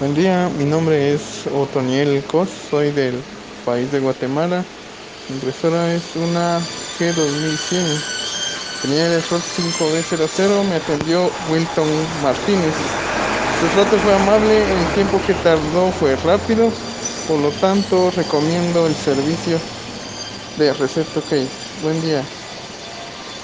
Buen día, mi nombre es Otoniel Cos, soy del país de Guatemala. Mi impresora es una G2100. Tenía el error 5B00, me atendió Wilton Martínez. Su trato fue amable, el tiempo que tardó fue rápido, por lo tanto recomiendo el servicio de Recepto Case. Buen día.